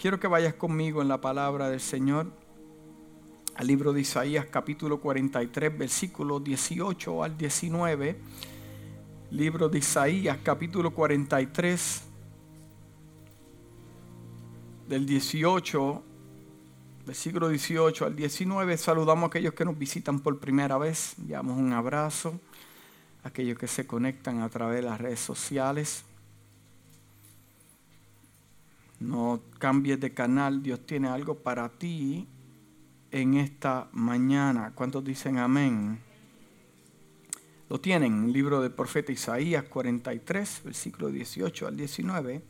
Quiero que vayas conmigo en la palabra del Señor al libro de Isaías capítulo 43 versículos 18 al 19. Libro de Isaías capítulo 43 del 18 versículo 18 al 19. Saludamos a aquellos que nos visitan por primera vez. Damos un abrazo a aquellos que se conectan a través de las redes sociales. No cambies de canal, Dios tiene algo para ti en esta mañana. ¿Cuántos dicen amén? Lo tienen, libro del profeta Isaías 43, versículo 18 al 19.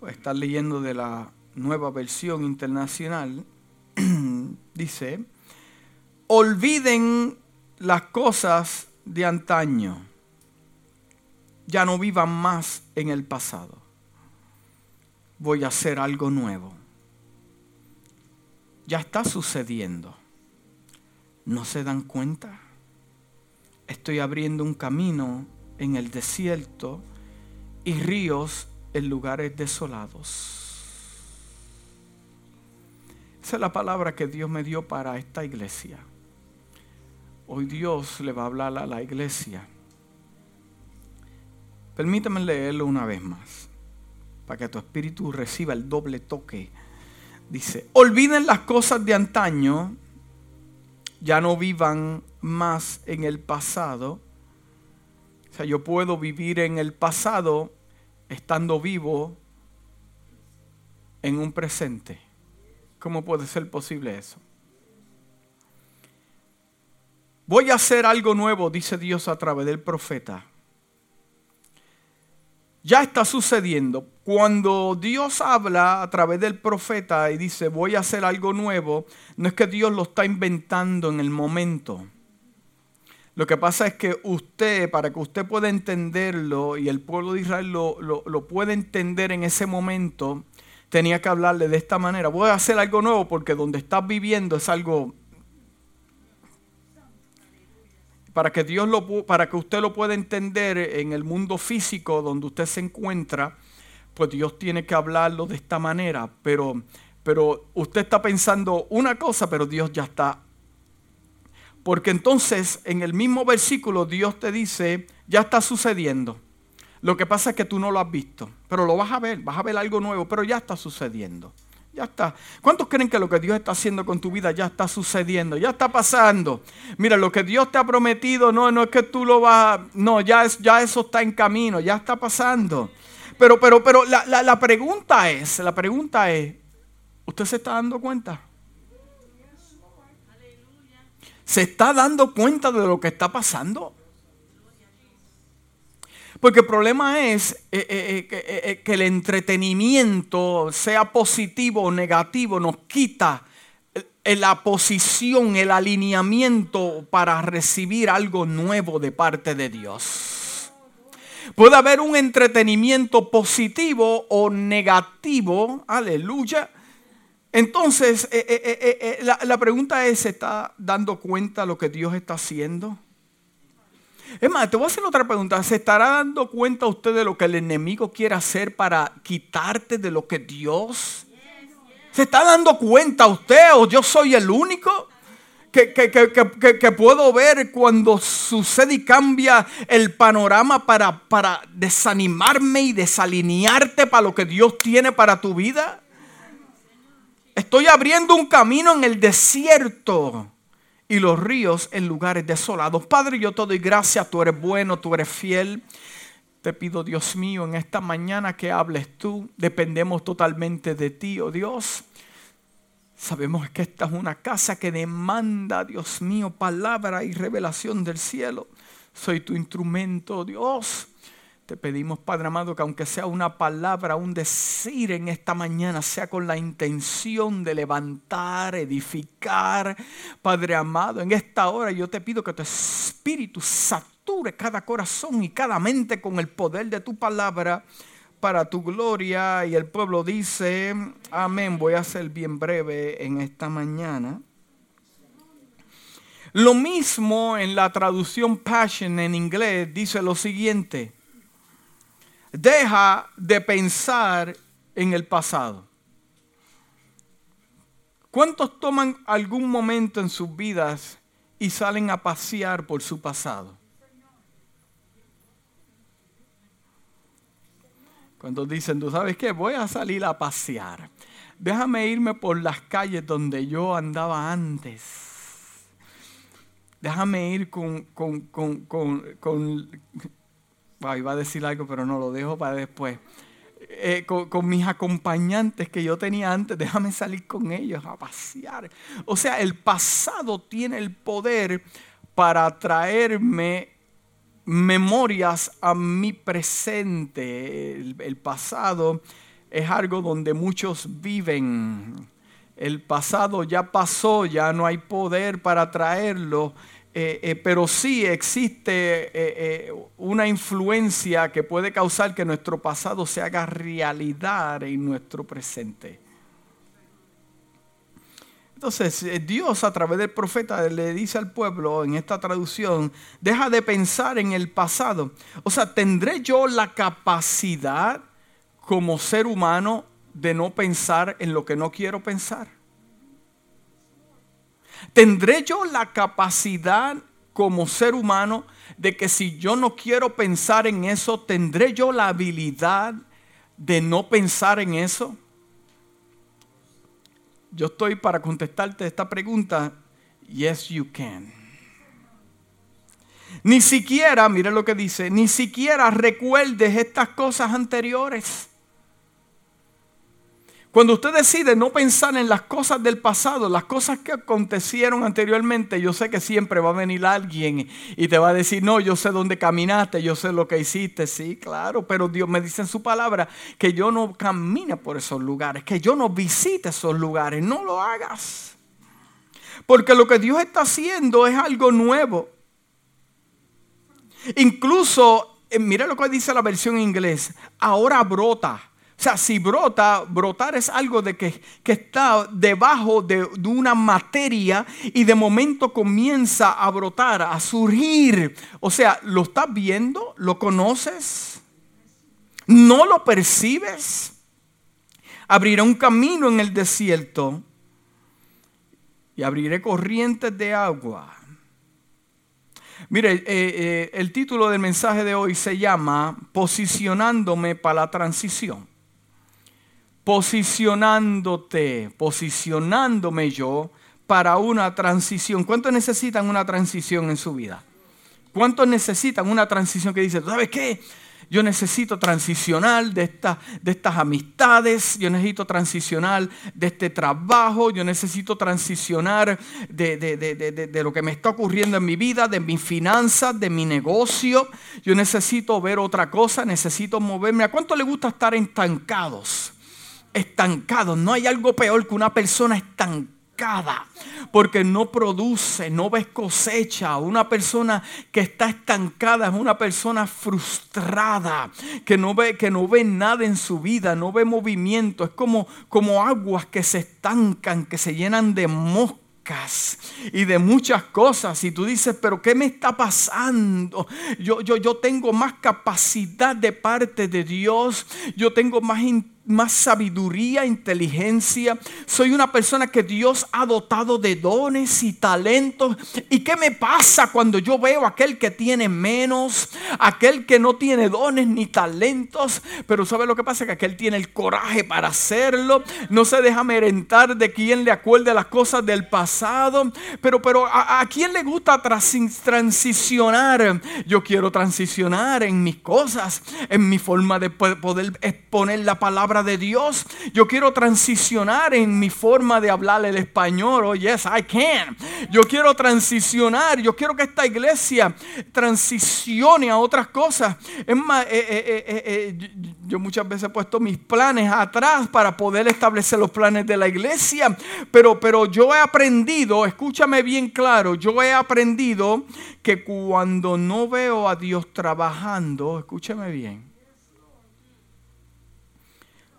Pues estar leyendo de la nueva versión internacional. Dice, olviden las cosas de antaño. Ya no vivan más en el pasado voy a hacer algo nuevo. Ya está sucediendo. ¿No se dan cuenta? Estoy abriendo un camino en el desierto y ríos en lugares desolados. Esa es la palabra que Dios me dio para esta iglesia. Hoy Dios le va a hablar a la iglesia. Permítame leerlo una vez más para que tu espíritu reciba el doble toque. Dice, olviden las cosas de antaño, ya no vivan más en el pasado. O sea, yo puedo vivir en el pasado estando vivo en un presente. ¿Cómo puede ser posible eso? Voy a hacer algo nuevo, dice Dios a través del profeta ya está sucediendo. Cuando Dios habla a través del profeta y dice, voy a hacer algo nuevo, no es que Dios lo está inventando en el momento. Lo que pasa es que usted, para que usted pueda entenderlo y el pueblo de Israel lo, lo, pueda entender en ese momento, tenía que hablarle de esta manera. Voy a hacer algo nuevo porque donde estás viviendo es algo para que Dios lo para que usted lo pueda entender en el mundo físico donde usted se encuentra, pues Dios tiene que hablarlo de esta manera, pero pero usted está pensando una cosa, pero Dios ya está porque entonces en el mismo versículo Dios te dice, ya está sucediendo. Lo que pasa es que tú no lo has visto, pero lo vas a ver, vas a ver algo nuevo, pero ya está sucediendo. Ya está. ¿Cuántos creen que lo que Dios está haciendo con tu vida ya está sucediendo? Ya está pasando. Mira, lo que Dios te ha prometido, no, no es que tú lo vas, no, ya, es, ya eso está en camino, ya está pasando. Pero, pero, pero la, la pregunta es, la pregunta es, ¿usted se está dando cuenta? ¿Se está dando cuenta de lo que está pasando? Porque el problema es eh, eh, eh, que el entretenimiento, sea positivo o negativo, nos quita la posición, el alineamiento para recibir algo nuevo de parte de Dios. Puede haber un entretenimiento positivo o negativo, aleluya. Entonces, la, la pregunta es, ¿se está dando cuenta lo que Dios está haciendo? Es más, te voy a hacer otra pregunta. ¿Se estará dando cuenta usted de lo que el enemigo quiere hacer para quitarte de lo que Dios? ¿Se está dando cuenta usted o yo soy el único? Que, que, puedo ver cuando sucede y cambia el panorama para, para desanimarme y desalinearte para lo que Dios tiene para tu vida. Estoy abriendo un camino en el desierto y los ríos en lugares desolados. Padre, yo te doy gracias, tú eres bueno, tú eres fiel. Te pido, Dios mío, en esta mañana que hables tú. Dependemos totalmente de ti, oh Dios. Sabemos que esta es una casa que demanda, Dios mío, palabra y revelación del cielo. Soy tu instrumento, Dios. Te pedimos, Padre amado, que aunque sea una palabra, un decir en esta mañana, sea con la intención de levantar, edificar. Padre amado, en esta hora yo te pido que tu espíritu sature cada corazón y cada mente con el poder de tu palabra para tu gloria. Y el pueblo dice, amén. Voy a ser bien breve en esta mañana. Lo mismo en la traducción Passion en inglés dice lo siguiente deja de pensar en el pasado. ¿Cuántos toman algún momento en sus vidas y salen a pasear por su pasado? Cuando dicen, tú sabes qué, voy a salir a pasear. Déjame irme por las calles donde yo andaba antes. Déjame ir con, con, con, con, con iba a decir algo, pero no lo dejo para después. Eh, con, mis acompañantes que yo tenía antes, déjame salir con ellos a pasear. O sea, el pasado tiene el poder para traerme memorias a mi presente. El, pasado es algo donde muchos viven. El pasado ya pasó, ya no hay poder para traerlo. Eh, eh, pero sí existe eh, una influencia que puede causar que nuestro pasado se haga realidad en nuestro presente. Entonces, eh, Dios a través del profeta le dice al pueblo en esta traducción, deja de pensar en el pasado. O sea, ¿tendré yo la capacidad como ser humano de no pensar en lo que no quiero pensar? ¿Tendré yo la capacidad como ser humano de que si yo no quiero pensar en eso, tendré yo la habilidad de no pensar en eso? Yo estoy para contestarte esta pregunta. Yes, you can. Ni siquiera, mire lo que dice, ni siquiera recuerdes estas cosas anteriores. Cuando usted decide no pensar en las cosas del pasado, las cosas que acontecieron anteriormente, yo sé que siempre va a venir alguien y te va a decir, no, yo sé dónde caminaste, yo sé lo que hiciste, sí, claro, pero Dios me dice en su palabra que yo no camine por esos lugares, que yo no visite esos lugares, no lo hagas. Porque lo que Dios está haciendo es algo nuevo. Incluso, eh, mira lo que dice la versión en inglés, ahora brota. O sea, si brota, brotar es algo de que, está debajo de, una materia y de momento comienza a brotar, a surgir. O sea, ¿lo estás viendo? ¿Lo conoces? ¿No lo percibes? Abriré un camino en el desierto y abriré corrientes de agua. Mire, eh, eh, el título del mensaje de hoy se llama Posicionándome para la transición posicionándote, posicionándome yo para una transición. ¿Cuántos necesitan una transición en su vida? ¿Cuántos necesitan una transición que dice, ¿sabes qué? Yo necesito transicionar de, de estas amistades, yo necesito transicionar de este trabajo, yo necesito transicionar de, de, lo que me está ocurriendo en mi vida, de mis finanzas, de mi negocio. Yo necesito ver otra cosa, necesito moverme. ¿A cuánto le gusta estar estancados? Estancado. No hay algo peor que una persona estancada. Porque no produce, no ves cosecha. Una persona que está estancada es una persona frustrada, que no ve, que no ve nada en su vida, no ve movimiento. Es como, como aguas que se estancan, que se llenan de moscas y de muchas cosas. Y tú dices, pero ¿qué me está pasando? Yo, yo, yo tengo más capacidad de parte de Dios. Yo tengo más más sabiduría, inteligencia. Soy una persona que Dios ha dotado de dones y talentos. ¿Y qué me pasa cuando yo veo a aquel que tiene menos, aquel que no tiene dones ni talentos? Pero ¿sabe lo que pasa? Que aquel tiene el coraje para hacerlo. No se deja merentar de quien le acuerde las cosas del pasado. Pero, pero ¿a, a quién le gusta transicionar? Yo quiero transicionar en mis cosas, en mi forma de poder exponer la palabra de Dios. Yo quiero transicionar en mi forma de hablar el español. Oh, yes, I can. Yo quiero transicionar. Yo quiero que esta iglesia transicione a otras cosas. Es más, eh, eh, eh, yo muchas veces he puesto mis planes atrás para poder establecer los planes de la iglesia. Pero, pero yo he aprendido, escúchame bien claro, yo he aprendido que cuando no veo a Dios trabajando, escúchame bien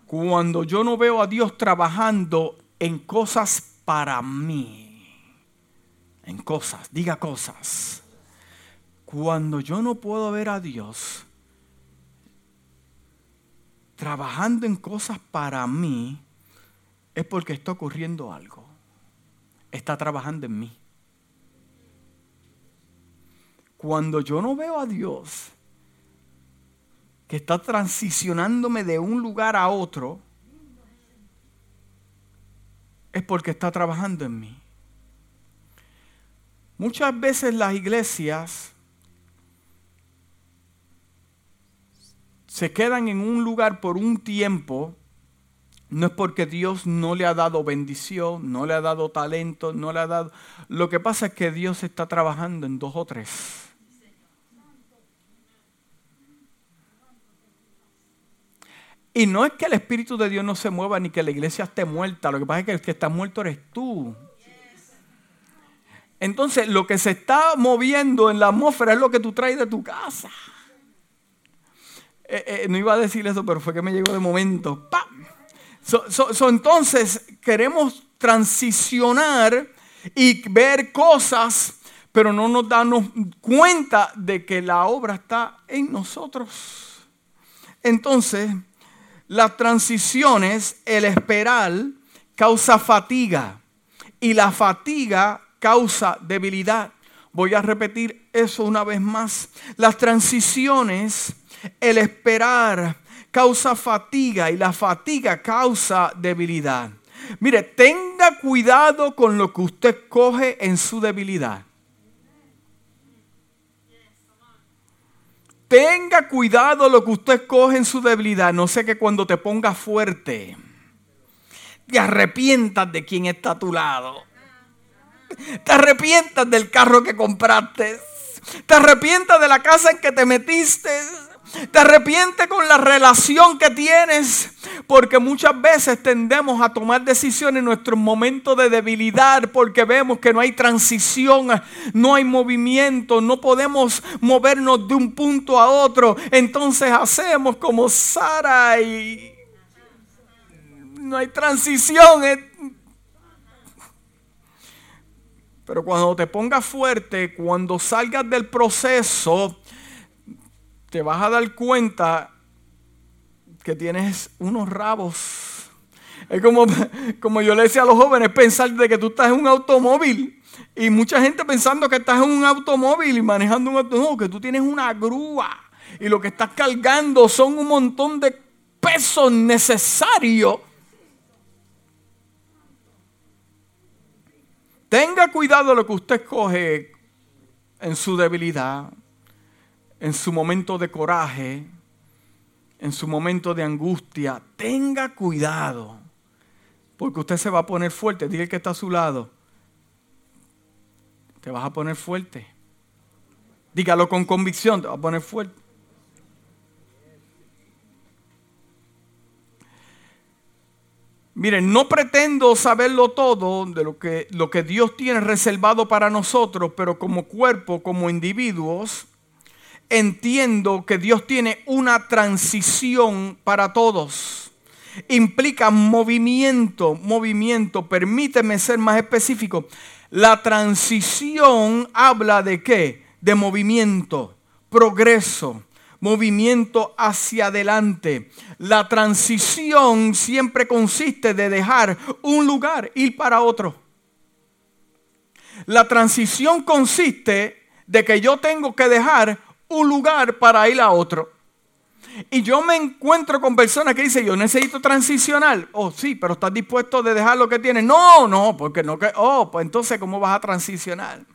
cuando yo no veo a Dios trabajando en cosas para mí, en cosas, diga cosas. Cuando yo no puedo ver a Dios trabajando en cosas para mí, es porque está ocurriendo algo. está trabajando en mí. Cuando yo no veo a Dios que está transicionándome de un lugar a otro, es porque está trabajando en mí. Muchas veces las iglesias se quedan en un lugar por un tiempo, no es porque Dios no le ha dado bendición, no le ha dado talento, no le ha dado... Lo que pasa es que Dios está trabajando en dos o tres. Y no es que el Espíritu de Dios no se mueva ni que la iglesia esté muerta. Lo que pasa es que el que está muerto eres tú. Entonces, lo que se está moviendo en la atmósfera es lo que tú traes de tu casa. Eh, eh, no iba a decir eso, pero fue que me llegó de momento. Entonces, queremos transicionar y ver cosas, pero no nos damos cuenta de que la obra está en nosotros. Entonces, las transiciones, el esperar, causa fatiga y la fatiga causa debilidad. Voy a repetir eso una vez más. Las transiciones, el esperar, causa fatiga y la fatiga causa debilidad. Mire, tenga cuidado con lo que usted coge en su debilidad. Tenga cuidado lo que usted coge en su debilidad. No sé que cuando te pongas fuerte, te arrepientas de quien está a tu lado. Te arrepientas del carro que compraste. Te arrepientas de la casa en que te metiste. Te arrepientes con la relación que tienes, porque muchas veces tendemos a tomar decisiones en nuestros momentos de debilidad, porque vemos que no hay transición, no hay movimiento, no podemos movernos de un punto a otro. Entonces hacemos como Sara y no hay transición. Pero cuando te pongas fuerte, cuando salgas del proceso, te vas a dar cuenta que tienes unos rabos. Es como, como yo le decía a los jóvenes, pensar de que tú estás en un automóvil. Y mucha gente pensando que estás en un automóvil y manejando un automóvil, no, que tú tienes una grúa. Y lo que estás cargando son un montón de pesos necesarios. Tenga cuidado lo que usted coge en su debilidad en su momento de coraje, en su momento de angustia, tenga cuidado, porque usted se va a poner fuerte. Diga que está a su lado, te vas a poner fuerte. Dígalo con convicción, te vas a poner fuerte. Miren, no pretendo saberlo todo de lo que, lo que Dios tiene reservado para nosotros, pero como cuerpo, como individuos, entiendo que Dios tiene una transición para todos. Implica movimiento, movimiento. Permíteme ser más específico. La transición habla de qué? De movimiento, progreso, movimiento hacia adelante. La transición siempre consiste de dejar un lugar, ir para otro. La transición consiste de que yo tengo que dejar un lugar para ir a otro. Y yo me encuentro con personas que dicen, yo necesito transicionar. Oh, sí, pero estás dispuesto de dejar lo que tienes. No, no, porque no que, oh, pues entonces, ¿cómo vas a transicionar?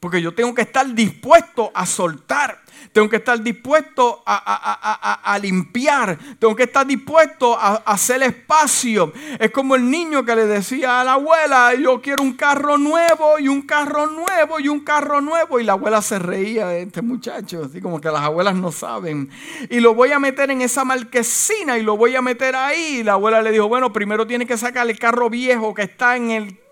Porque yo tengo que estar dispuesto a soltar. Tengo que estar dispuesto a, limpiar. Tengo que estar dispuesto a, hacer espacio. Es como el niño que le decía a la abuela, yo quiero un carro nuevo y un carro nuevo y un carro nuevo. Y la abuela se reía de este muchacho, así como que las abuelas no saben. Y lo voy a meter en esa marquesina y lo voy a meter ahí. Y la abuela le dijo, bueno, primero tiene que sacar el carro viejo que está en el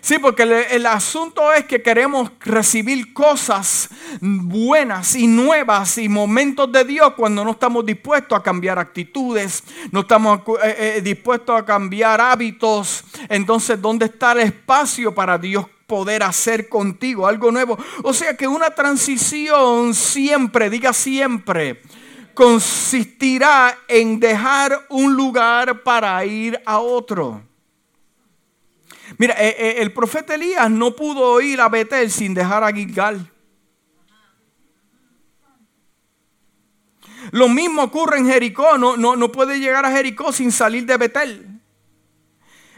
Sí, porque el, asunto es que queremos recibir cosas buenas y nuevas y momentos de Dios cuando no estamos dispuestos a cambiar actitudes, no estamos eh, eh, dispuestos a cambiar hábitos. Entonces, ¿dónde está el espacio para Dios poder hacer contigo algo nuevo? O sea que una transición siempre, diga siempre, consistirá en dejar un lugar para ir a otro. Mira, eh, eh, el profeta Elías no pudo ir a Betel sin dejar a Gilgal. Lo mismo ocurre en Jericó. No, no, no puede llegar a Jericó sin salir de Betel.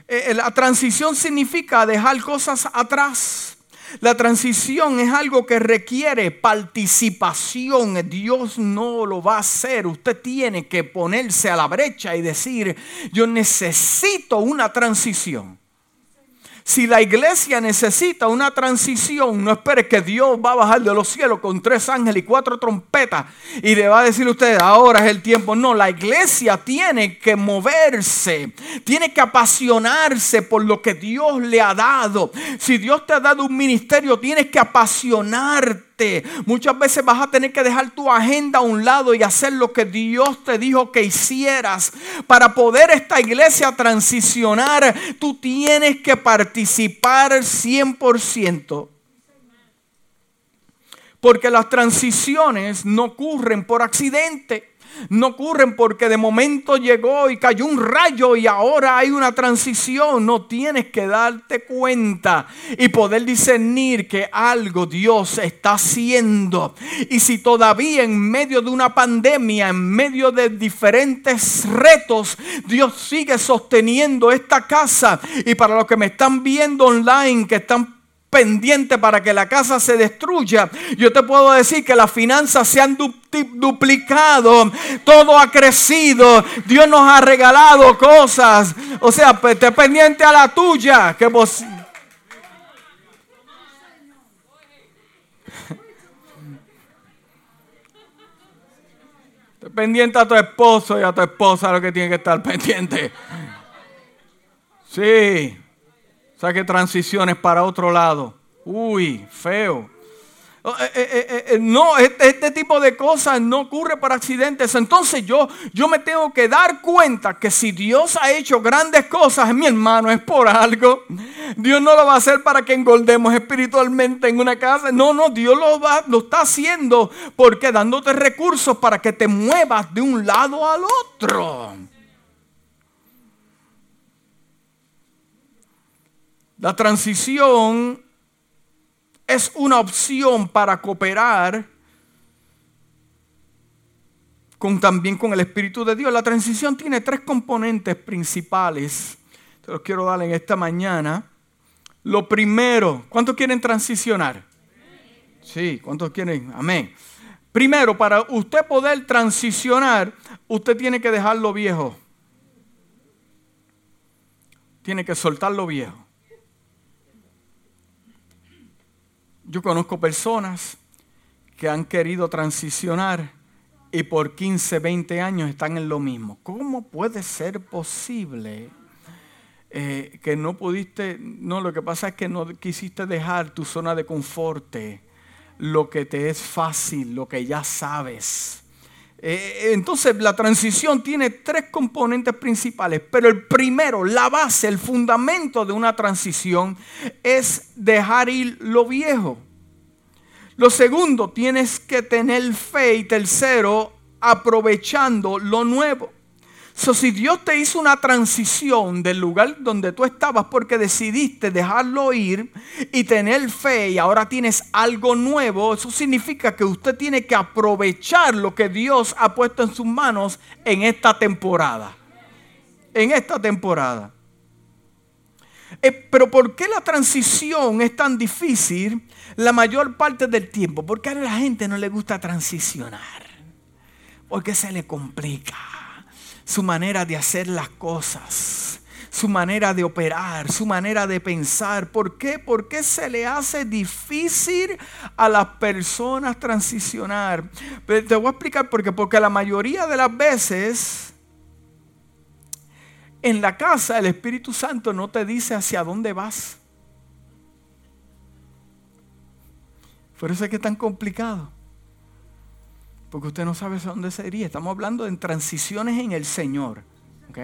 Eh, la transición significa dejar cosas atrás. La transición es algo que requiere participación. Dios no lo va a hacer. Usted tiene que ponerse a la brecha y decir, yo necesito una transición. Si la iglesia necesita una transición, no espere que Dios va a bajar de los cielos con tres ángeles y cuatro trompetas y le va a decir a usted, ahora es el tiempo. No, la iglesia tiene que moverse, tiene que apasionarse por lo que Dios le ha dado. Si Dios te ha dado un ministerio, tienes que apasionarte Muchas veces vas a tener que dejar tu agenda a un lado y hacer lo que Dios te dijo que hicieras. Para poder esta iglesia transicionar, tú tienes que participar 100%. Porque las transiciones no ocurren por accidente no ocurren porque de momento llegó y cayó un rayo y ahora hay una transición. No tienes que darte cuenta y poder discernir que algo Dios está haciendo. Y si todavía en medio de una pandemia, en medio de diferentes retos, Dios sigue sosteniendo esta casa. Y para los que me están viendo online, que están pendiente para que la casa se destruya, yo te puedo decir que las finanzas se han duplicado, todo ha crecido, Dios nos ha regalado cosas. O sea, esté pendiente a la tuya, que vos... Pendiente a tu esposo y a tu esposa lo que tiene que estar pendiente. Sí. Saque transiciones para otro lado. Uy, feo. Oh, eh, eh, eh, no, este, este, tipo de cosas no ocurre por accidentes. Entonces yo, yo me tengo que dar cuenta que si Dios ha hecho grandes cosas en mi hermano es por algo. Dios no lo va a hacer para que engordemos espiritualmente en una casa. No, no, Dios lo, va, lo está haciendo porque dándote recursos para que te muevas de un lado al otro. La transición es una opción para cooperar con, también con el Espíritu de Dios. La transición tiene tres componentes principales. Te los quiero dar en esta mañana. Lo primero, ¿cuántos quieren transicionar? Sí, ¿cuántos quieren? Amén. Primero, para usted poder transicionar, usted tiene que dejar lo viejo. Tiene que soltar lo viejo. Yo conozco personas que han querido transicionar y por 15, 20 años están en lo mismo. ¿Cómo puede ser posible eh, que no pudiste, no, lo que pasa es que no quisiste dejar tu zona de confort, lo que te es fácil, lo que ya sabes? Eh, entonces la transición tiene tres componentes principales, pero el primero, la base, el fundamento de una transición es dejar ir lo viejo. Lo segundo, tienes que tener fe y tercero, aprovechando lo nuevo. So, si Dios te hizo una transición del lugar donde tú estabas porque decidiste dejarlo ir y tener fe y ahora tienes algo nuevo, eso significa que usted tiene que aprovechar lo que Dios ha puesto en sus manos en esta temporada. En esta temporada. Eh, pero ¿por qué la transición es tan difícil la mayor parte del tiempo? Porque a la gente no le gusta transicionar. Porque se le complica su manera de hacer las cosas, su manera de operar, su manera de pensar. ¿Por qué? Porque se le hace difícil a las personas transicionar. te voy a explicar por qué. Porque la mayoría de las veces en la casa el Espíritu Santo no te dice hacia dónde vas. Por eso es que es tan complicado. Porque usted no sabe dónde se iría. Estamos hablando de transiciones en el Señor. ¿Ok?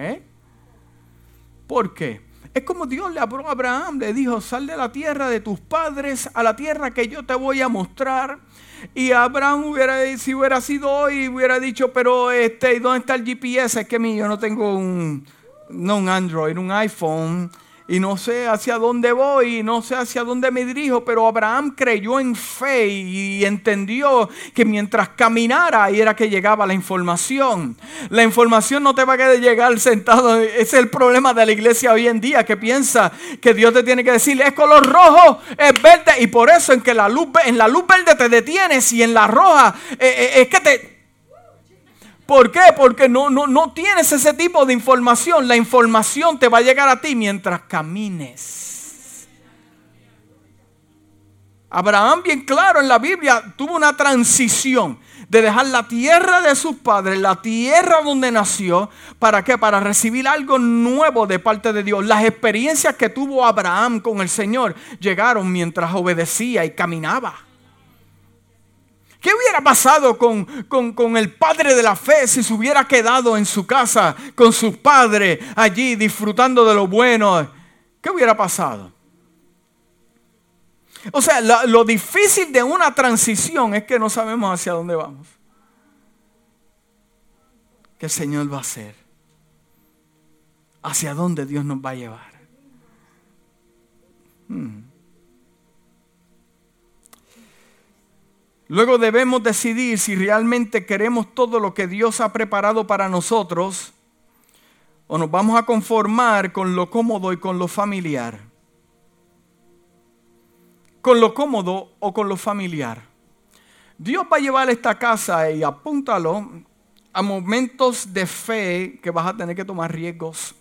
¿Por qué? Es como Dios le habló a Abraham, le dijo, sal de la tierra de tus padres a la tierra que yo te voy a mostrar. Y Abraham hubiera, si hubiera sido hoy, hubiera dicho, pero este, ¿dónde está el GPS? Es que mí, yo no tengo un, no un Android, un iPhone. Y no sé hacia dónde voy y no sé hacia dónde me dirijo, pero Abraham creyó en fe y entendió que mientras caminara ahí era que llegaba la información. La información no te va a llegar sentado, ese es el problema de la iglesia hoy en día que piensa que Dios te tiene que decir es color rojo, es verde y por eso en que la luz en la luz verde te detienes y en la roja eh, eh, es que te ¿Por qué? Porque no, no, no tienes ese tipo de información. La información te va a llegar a ti mientras camines. Abraham, bien claro en la Biblia, tuvo una transición de dejar la tierra de sus padres, la tierra donde nació, ¿para qué? Para recibir algo nuevo de parte de Dios. Las experiencias que tuvo Abraham con el Señor llegaron mientras obedecía y caminaba. ¿Qué hubiera pasado con, el padre de la fe si se hubiera quedado en su casa con su padre allí disfrutando de lo bueno? ¿Qué hubiera pasado? O sea, lo difícil de una transición es que no sabemos hacia dónde vamos. ¿Qué el Señor va a hacer? ¿Hacia dónde Dios nos va a llevar? Hmm. Luego debemos decidir si realmente queremos todo lo que Dios ha preparado para nosotros o nos vamos a conformar con lo cómodo y con lo familiar. Con lo cómodo o con lo familiar. Dios va a llevar esta casa y apúntalo a momentos de fe que vas a tener que tomar riesgos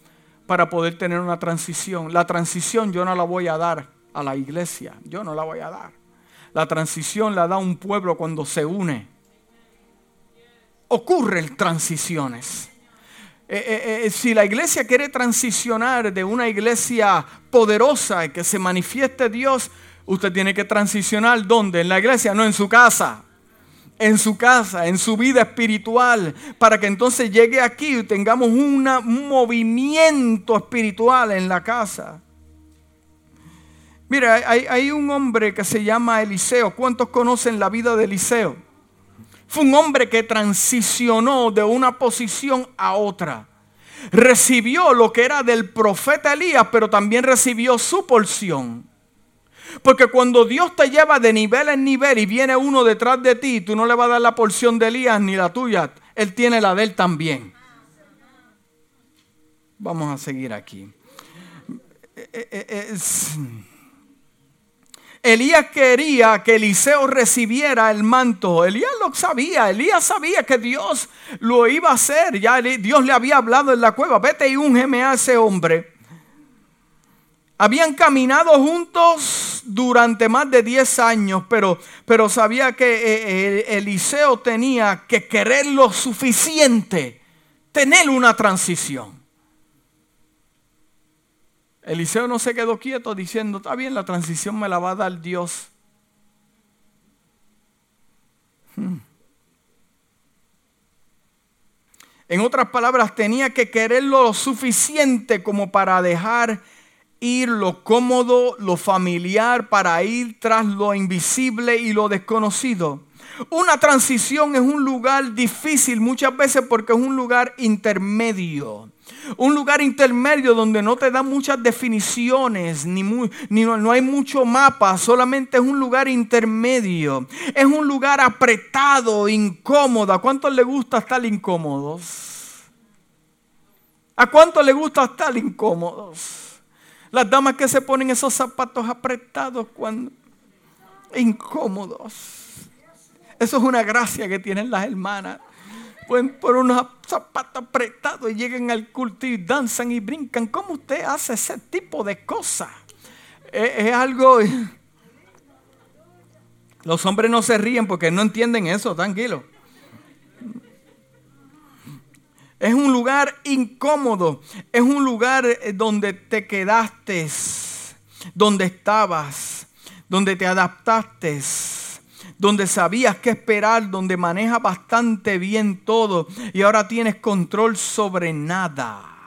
para poder tener una transición. La transición yo no la voy a dar a la iglesia, yo no la voy a dar. La transición la da un pueblo cuando se une. Ocurren transiciones. Eh, eh, eh, si la iglesia quiere transicionar de una iglesia poderosa y que se manifieste Dios, usted tiene que transicionar ¿dónde? En la iglesia, no en su casa. En su casa, en su vida espiritual, para que entonces llegue aquí y tengamos un movimiento espiritual en la casa. Mira, hay, un hombre que se llama Eliseo. ¿Cuántos conocen la vida de Eliseo? Fue un hombre que transicionó de una posición a otra. Recibió lo que era del profeta Elías, pero también recibió su porción. Porque cuando Dios te lleva de nivel en nivel y viene uno detrás de ti, tú no le vas a dar la porción de Elías ni la tuya. Él tiene la de él también. Vamos a seguir aquí. Eh, eh, eh, Elías quería que Eliseo recibiera el manto. Elías lo sabía. Elías sabía que Dios lo iba a hacer. Ya Dios le había hablado en la cueva. Vete y úngeme a ese hombre. Habían caminado juntos durante más de 10 años, pero, pero sabía que eh, Eliseo tenía que querer lo suficiente, tener una transición. Eliseo no se quedó quieto diciendo, está bien, la transición me la va a dar Dios. Hmm. En otras palabras, tenía que quererlo lo suficiente como para dejar ir lo cómodo, lo familiar, para ir tras lo invisible y lo desconocido. Una transición es un lugar difícil muchas veces porque es un lugar intermedio. Un lugar intermedio donde no te dan muchas definiciones, ni, ni no, no, hay mucho mapa, solamente es un lugar intermedio. Es un lugar apretado, incómodo. ¿A cuántos le gusta estar incómodos? ¿A cuántos le gusta estar incómodos? Las damas que se ponen esos zapatos apretados cuando incómodos. Eso es una gracia que tienen las hermanas pueden poner unos zapatos apretados y llegan al culto y danzan y brincan. ¿Cómo usted hace ese tipo de cosas? Es, algo... Los hombres no se ríen porque no entienden eso, tranquilo. Es un lugar incómodo. Es un lugar eh, donde te quedaste, donde estabas, donde te adaptaste donde sabías qué esperar, donde manejas bastante bien todo y ahora tienes control sobre nada.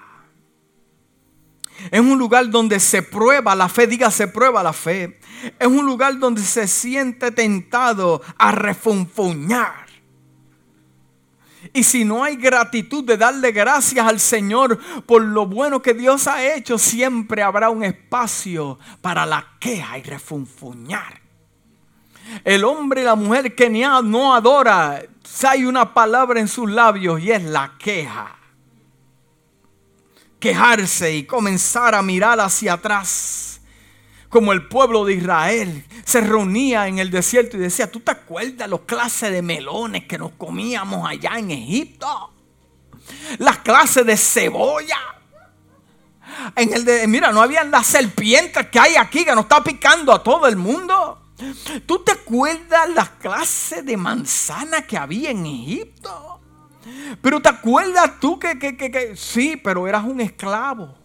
Es un lugar donde se prueba la fe, diga se prueba la fe. Es un lugar donde se siente tentado a refunfuñar. Y si no hay gratitud de darle gracias al Señor por lo bueno que Dios ha hecho, siempre habrá un espacio para la queja y refunfuñar. El hombre y la mujer que no adora, hay una palabra en sus labios y es la queja. Quejarse y comenzar a mirar hacia atrás como el pueblo de Israel se reunía en el desierto y decía, ¿tú te acuerdas los clases de melones que nos comíamos allá en Egipto? Las clases de cebolla. En el de, mira, no habían las serpientes que hay aquí que nos está picando a todo el mundo. ¿Tú te acuerdas las clases de manzana que había en Egipto? Pero te acuerdas tú que, que, que, que sí, pero eras un esclavo.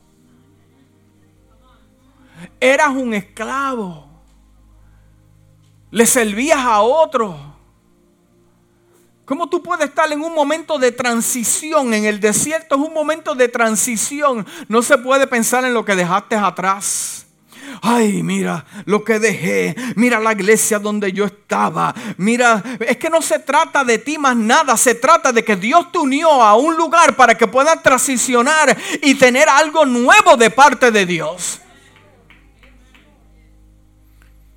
Eras un esclavo. Le servías a otro. ¿Cómo tú puedes estar en un momento de transición? En el desierto es un momento de transición. No se puede pensar en lo que dejaste atrás. Ay, mira lo que dejé. Mira la iglesia donde yo estaba. Mira, es que no se trata de ti más nada. Se trata de que Dios te unió a un lugar para que puedas transicionar y tener algo nuevo de parte de Dios.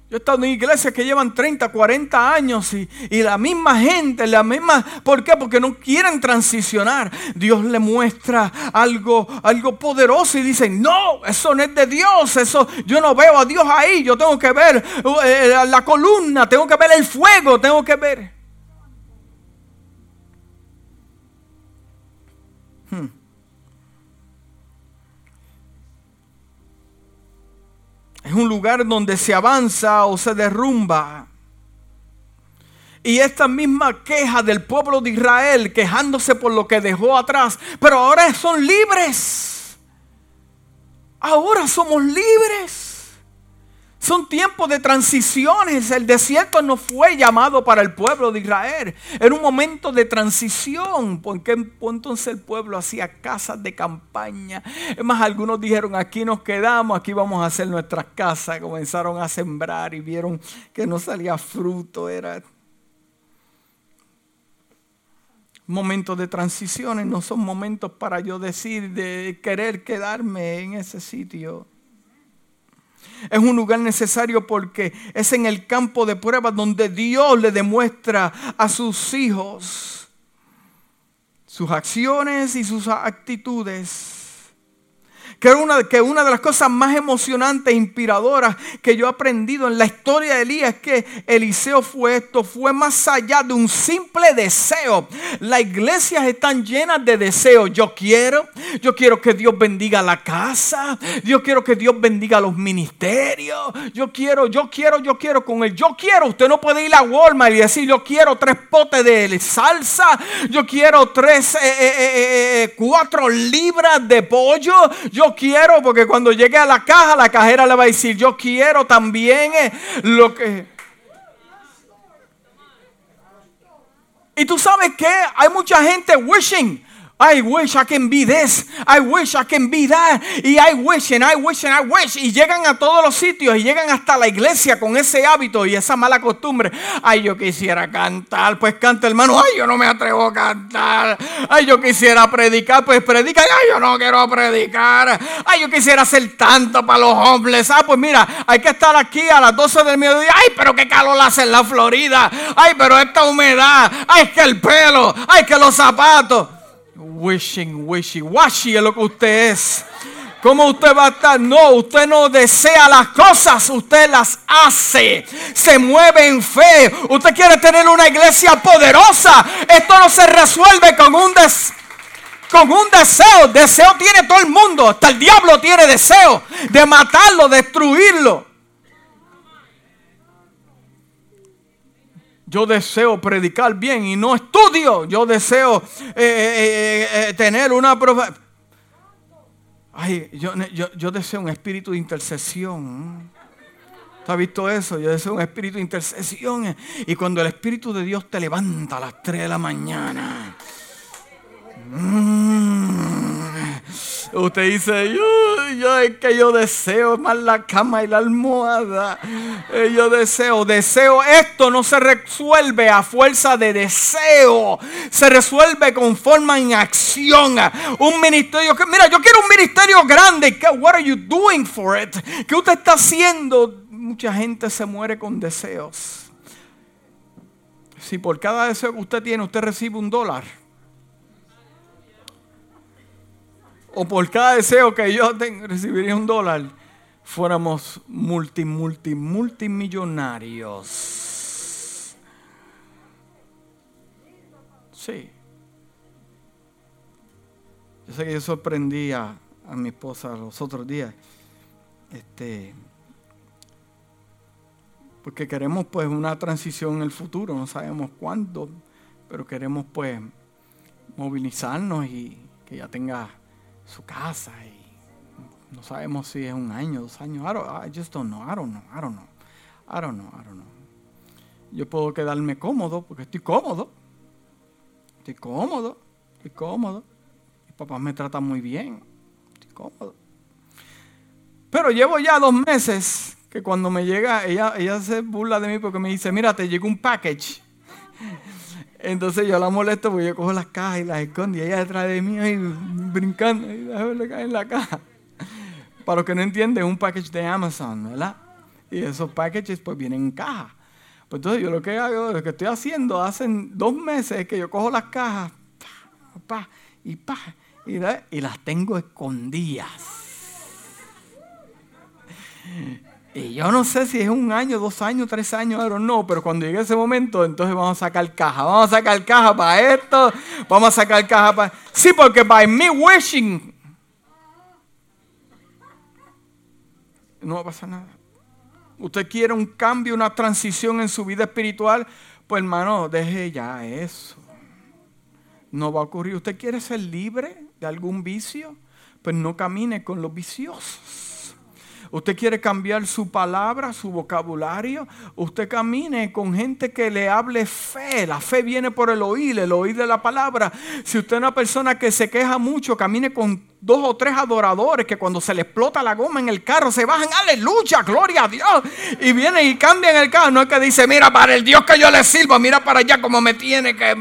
Yo he estado en iglesias que llevan 30, 40 años y, la misma gente, la misma... ¿Por qué? Porque no quieren transicionar. Dios le muestra algo, algo poderoso y dicen, no, eso no es de Dios. Eso, yo no veo a Dios ahí. Yo tengo que ver eh, la columna, tengo que ver el fuego, tengo que ver... Hmm. Es un lugar donde se avanza o se derrumba. Y esta misma queja del pueblo de Israel, quejándose por lo que dejó atrás, pero ahora son libres. Ahora somos libres. Son tiempos de transiciones. El desierto no fue llamado para el pueblo de Israel. Era un momento de transición. Porque entonces el pueblo hacía casas de campaña. Es más, algunos dijeron, aquí nos quedamos, aquí vamos a hacer nuestras casas. Comenzaron a sembrar y vieron que no salía fruto. Era momentos de transiciones. No son momentos para yo decir de querer quedarme en ese sitio. Es un lugar necesario porque es en el campo de pruebas donde Dios le demuestra a sus hijos sus acciones y sus actitudes que una, que una de las cosas más emocionantes e inspiradoras que yo he aprendido en la historia de Elías es que Eliseo fue esto, fue más allá de un simple deseo. Las iglesias están llenas de deseos. Yo quiero, yo quiero que Dios bendiga la casa, yo quiero que Dios bendiga los ministerios, yo quiero, yo quiero, yo quiero con él. Yo quiero, usted no puede ir a Walmart y decir, yo quiero tres potes de salsa, yo quiero tres, eh, eh, eh, cuatro libras de pollo, yo quiero, porque cuando llegue a la caja, la cajera le va a decir, yo quiero también eh, lo que... Y tú sabes que hay mucha gente wishing I wish I can be this. I wish I can be that. Y I wish and I wish and I wish. Y llegan a todos los sitios y llegan hasta la iglesia con ese hábito y esa mala costumbre. Ay, yo quisiera cantar. Pues canta, hermano. Ay, yo no me atrevo a cantar. Ay, yo quisiera predicar. Pues predica. Ay, yo no quiero predicar. Ay, yo quisiera hacer tanto para los hombres. Ah, pues mira, hay que estar aquí a las 12 del mediodía. Ay, pero qué calor hace en la Florida. Ay, pero esta humedad. Ay, que el pelo. Ay, que los zapatos wishing, wishy, washy es lo que usted es. ¿Cómo usted va a estar? No, usted no desea las cosas, usted las hace. Se mueve en fe. Usted quiere tener una iglesia poderosa. Esto no se resuelve con un, con un deseo. Deseo tiene todo el mundo. Hasta el diablo tiene deseo de matarlo, destruirlo. Yo deseo predicar bien y no estudio. Yo deseo eh, eh, eh, tener una profesión. Ay, yo, yo, deseo un espíritu de intercesión. ¿Te has visto eso? Yo deseo un espíritu de intercesión. Y cuando el Espíritu de Dios te levanta a las 3 de la mañana. Mm, Usted dice, yo, yo es que yo deseo más la cama y la almohada. Eh, yo deseo, deseo. Esto no se resuelve a fuerza de deseo. Se resuelve con forma en acción. Un ministerio que, mira, yo quiero un ministerio grande. What are you doing for it? ¿Qué usted está haciendo? Mucha gente se muere con deseos. Si por cada deseo que usted tiene usted recibe un dólar o por cada deseo que yo tengo, recibiría un dólar, fuéramos multi, multi, multimillonarios. Sí. Yo sé que yo sorprendí a, a mi esposa los otros días. Este, porque queremos pues una transición en el futuro, no sabemos cuándo, pero queremos pues movilizarnos y que ya tenga su casa y no sabemos si es un año, dos años. I, don't, I just don't know, I don't know, I don't know, I don't know. Yo puedo quedarme cómodo porque estoy cómodo, estoy cómodo, estoy cómodo. Mi papá me trata muy bien, estoy cómodo. Pero llevo ya dos meses que cuando me llega, ella, ella se burla de mí porque me dice, mira, te llegó un package. Entonces yo la molesto porque yo cojo las cajas y las escondo y ella detrás de mí ahí brincando y déjame caer en la caja. Para los que no entienden, es un package de Amazon, ¿verdad? Y esos packages pues vienen en caja. Pues entonces yo lo que hago, lo que estoy haciendo hace dos meses es que yo cojo las cajas pa, y pa, y, y las tengo escondidas. Y yo no sé si es un año, dos años, tres años, I no, pero cuando llegue ese momento, entonces vamos a sacar caja. Vamos a sacar caja para esto, vamos a sacar caja para. Sí, porque by me wishing. No va a pasar nada. Usted quiere un cambio, una transición en su vida espiritual, pues hermano, deje ya eso. No va a ocurrir. ¿Usted quiere ser libre de algún vicio? Pues no camine con los viciosos. Usted quiere cambiar su palabra, su vocabulario. Usted camine con gente que le hable fe. La fe viene por el oír, el oír de la palabra. Si usted es una persona que se queja mucho, camine con dos o tres adoradores que cuando se le explota la goma en el carro se bajan, aleluya, gloria a Dios. Y vienen y cambian el carro. No es que dice, mira, para el Dios que yo le sirvo, mira para allá como me tiene que...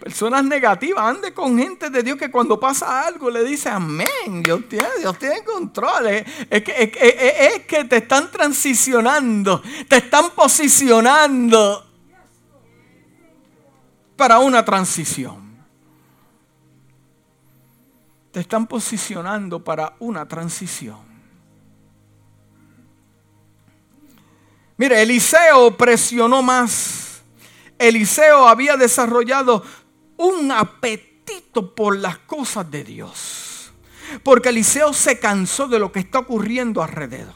Personas negativas, ande con gente de Dios que cuando pasa algo le dice amén. Dios tiene, Dios tiene control. Es que, es que te están transicionando, te están posicionando para una transición. Te están posicionando para una transición. Mire, Eliseo presionó más. Eliseo había desarrollado un apetito por las cosas de Dios. Porque Eliseo se cansó de lo que está ocurriendo alrededor.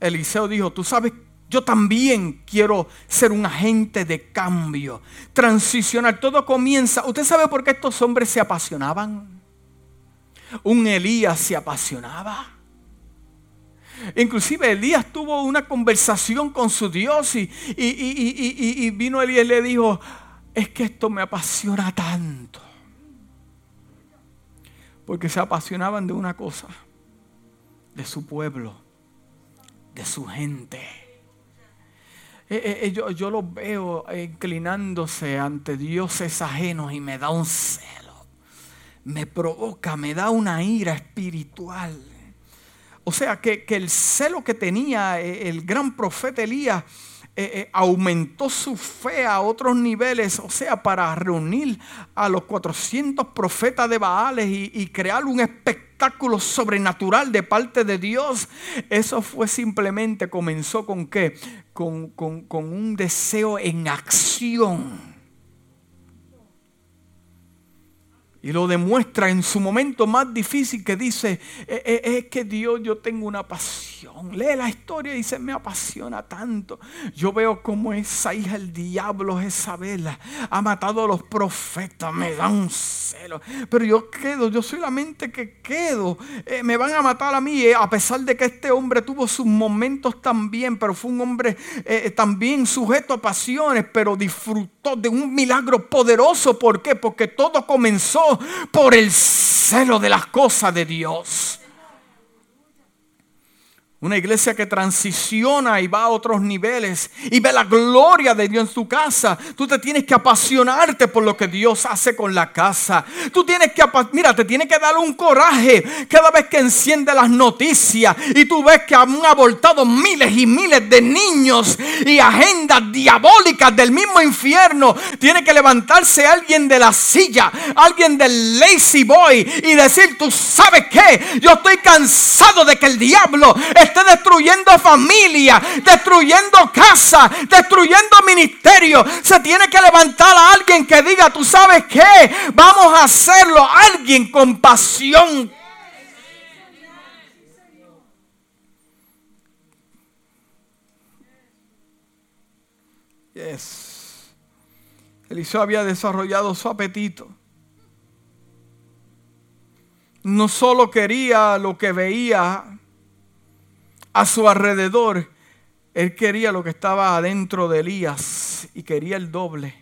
Eliseo dijo, tú sabes, yo también quiero ser un agente de cambio, transicionar. Todo comienza. ¿Usted sabe por qué estos hombres se apasionaban? Un Elías se apasionaba. Inclusive Elías tuvo una conversación con su Dios y, y vino Elías y le dijo, es que esto me apasiona tanto. Porque se apasionaban de una cosa, de su pueblo, de su gente. Eh, eh, eh, yo, yo los veo inclinándose ante dioses ajenos y me da un celo. Me provoca, me da una ira espiritual. O sea que, que el celo que tenía el gran profeta Elías eh, eh, aumentó su fe a otros niveles, o sea, para reunir a los 400 profetas de Baales y, crear un espectáculo sobrenatural de parte de Dios. Eso fue simplemente, comenzó con qué? Con, un deseo en acción. Y lo demuestra en su momento más difícil que dice, eh, es que Dios, yo tengo una pasión. Lee la historia y dice, me apasiona tanto. Yo veo como esa hija, el diablo, Isabela, ha matado a los profetas. Me da un celo. Pero yo quedo, yo soy la mente que quedo. Eh, me van a matar a mí, eh, a pesar de que este hombre tuvo sus momentos también, pero fue un hombre eh, también sujeto a pasiones, pero disfrutó de un milagro poderoso. ¿Por qué? Porque todo comenzó por el celo de las cosas de Dios. Una iglesia que transiciona y va a otros niveles y ve la gloria de Dios en tu casa. Tú te tienes que apasionarte por lo que Dios hace con la casa. Tú tienes que, mira, te tiene que dar un coraje cada vez que enciende las noticias y tú ves que han abortado miles y miles de niños y agendas diabólicas del mismo infierno. Tiene que levantarse alguien de la silla, alguien del lazy boy y decir, tú sabes qué, yo estoy cansado de que el diablo esté destruyendo familia, destruyendo casa, destruyendo ministerio. Se tiene que levantar a alguien que diga, tú sabes qué, vamos a hacerlo. Alguien con pasión. Yes. Eliseo había desarrollado su apetito. No solo quería lo que veía a su alrededor, él quería lo que estaba adentro de Elías y quería el doble.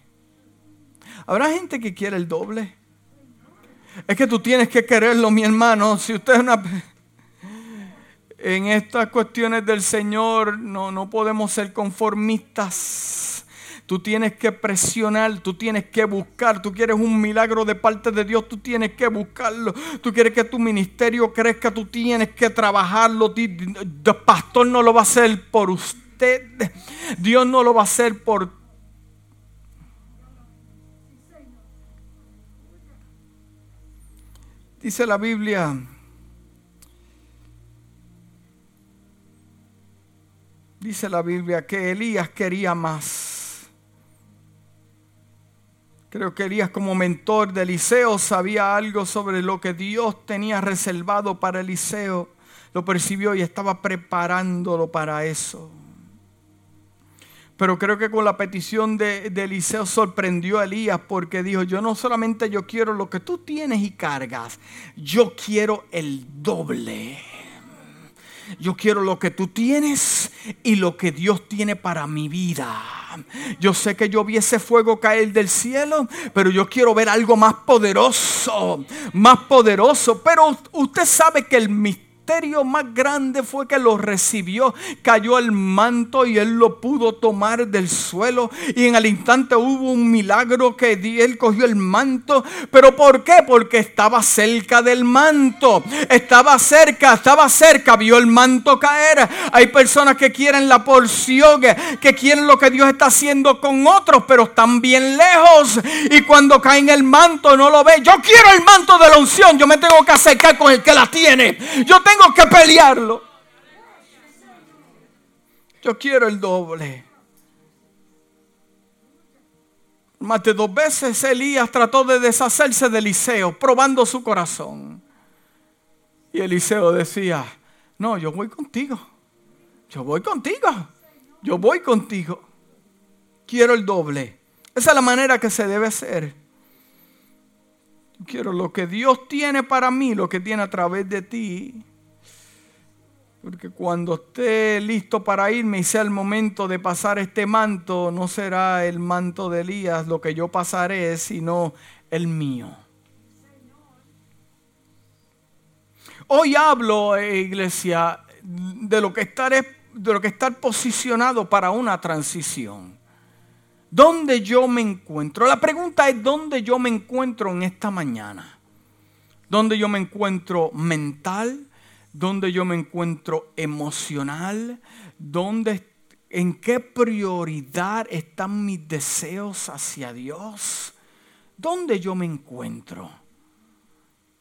¿Habrá gente que quiere el doble? Es que tú tienes que quererlo, mi hermano. Si usted es una... En estas cuestiones del Señor no, no podemos ser conformistas. Tú tienes que presionar, tú tienes que buscar. Tú quieres un milagro de parte de Dios, tú tienes que buscarlo. Tú quieres que tu ministerio crezca, tú tienes que trabajarlo. El pastor no lo va a hacer por usted. Dios no lo va a hacer por Dice la Biblia, dice la Biblia que Elías quería más. Creo que Elías como mentor de Eliseo sabía algo sobre lo que Dios tenía reservado para Eliseo. Lo percibió y estaba preparándolo para eso. Pero creo que con la petición de, Eliseo sorprendió a Elías porque dijo, yo no solamente yo quiero lo que tú tienes y cargas, yo quiero el doble. Yo quiero lo que tú tienes y lo que Dios tiene para mi vida. Yo sé que yo vi ese fuego caer del cielo, pero yo quiero ver algo más poderoso, más poderoso. Pero usted sabe que el misterio misterio más grande fue que lo recibió, cayó el manto y él lo pudo tomar del suelo y en el instante hubo un milagro que él cogió el manto, pero ¿por qué? Porque estaba cerca del manto, estaba cerca, estaba cerca, vio el manto caer. Hay personas que quieren la porción, que quieren lo que Dios está haciendo con otros, pero están bien lejos y cuando caen el manto no lo ve. Yo quiero el manto de la unción, yo me tengo que acercar con el que la tiene. Yo tengo tengo que pelearlo. Yo quiero el doble. Más de dos veces Elías trató de deshacerse de Eliseo, probando su corazón. Y Eliseo decía, no, yo voy contigo. Yo voy contigo. Yo voy contigo. Quiero el doble. Esa es la manera que se debe hacer. Quiero lo que Dios tiene para mí, lo que tiene a través de ti. Porque cuando esté listo para irme y sea el momento de pasar este manto, no será el manto de Elías lo que yo pasaré, sino el mío. Hoy hablo, eh, iglesia, de lo que estar, de lo que estar posicionado para una transición. ¿Dónde yo me encuentro? La pregunta es dónde yo me encuentro en esta mañana. ¿Dónde yo me encuentro mental? Dónde yo me encuentro emocional, dónde, en qué prioridad están mis deseos hacia Dios, dónde yo me encuentro,